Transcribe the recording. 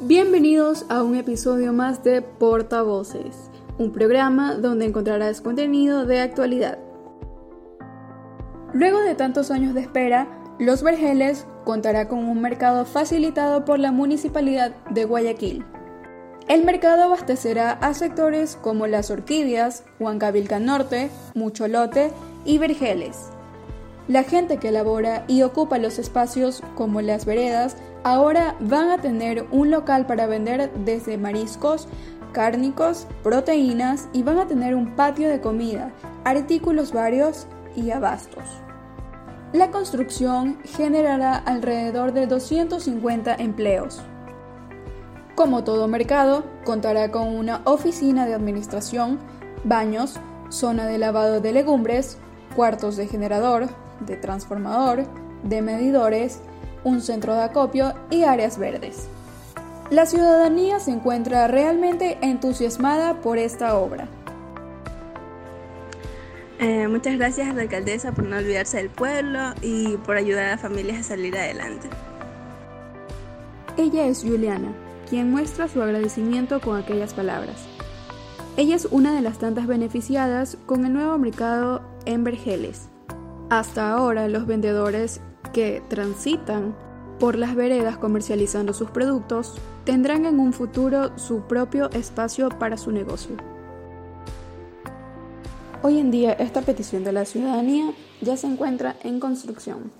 Bienvenidos a un episodio más de Portavoces, un programa donde encontrarás contenido de actualidad. Luego de tantos años de espera, Los Vergeles contará con un mercado facilitado por la Municipalidad de Guayaquil. El mercado abastecerá a sectores como las orquídeas, Huancavilca Norte, Mucholote y Vergeles. La gente que elabora y ocupa los espacios como las veredas ahora van a tener un local para vender desde mariscos, cárnicos, proteínas y van a tener un patio de comida, artículos varios y abastos. La construcción generará alrededor de 250 empleos. Como todo mercado, contará con una oficina de administración, baños, zona de lavado de legumbres, cuartos de generador, de transformador, de medidores, un centro de acopio y áreas verdes. La ciudadanía se encuentra realmente entusiasmada por esta obra. Eh, muchas gracias a la alcaldesa por no olvidarse del pueblo y por ayudar a las familias a salir adelante. Ella es Juliana, quien muestra su agradecimiento con aquellas palabras. Ella es una de las tantas beneficiadas con el nuevo mercado en Vergeles. Hasta ahora los vendedores que transitan por las veredas comercializando sus productos tendrán en un futuro su propio espacio para su negocio. Hoy en día esta petición de la ciudadanía ya se encuentra en construcción.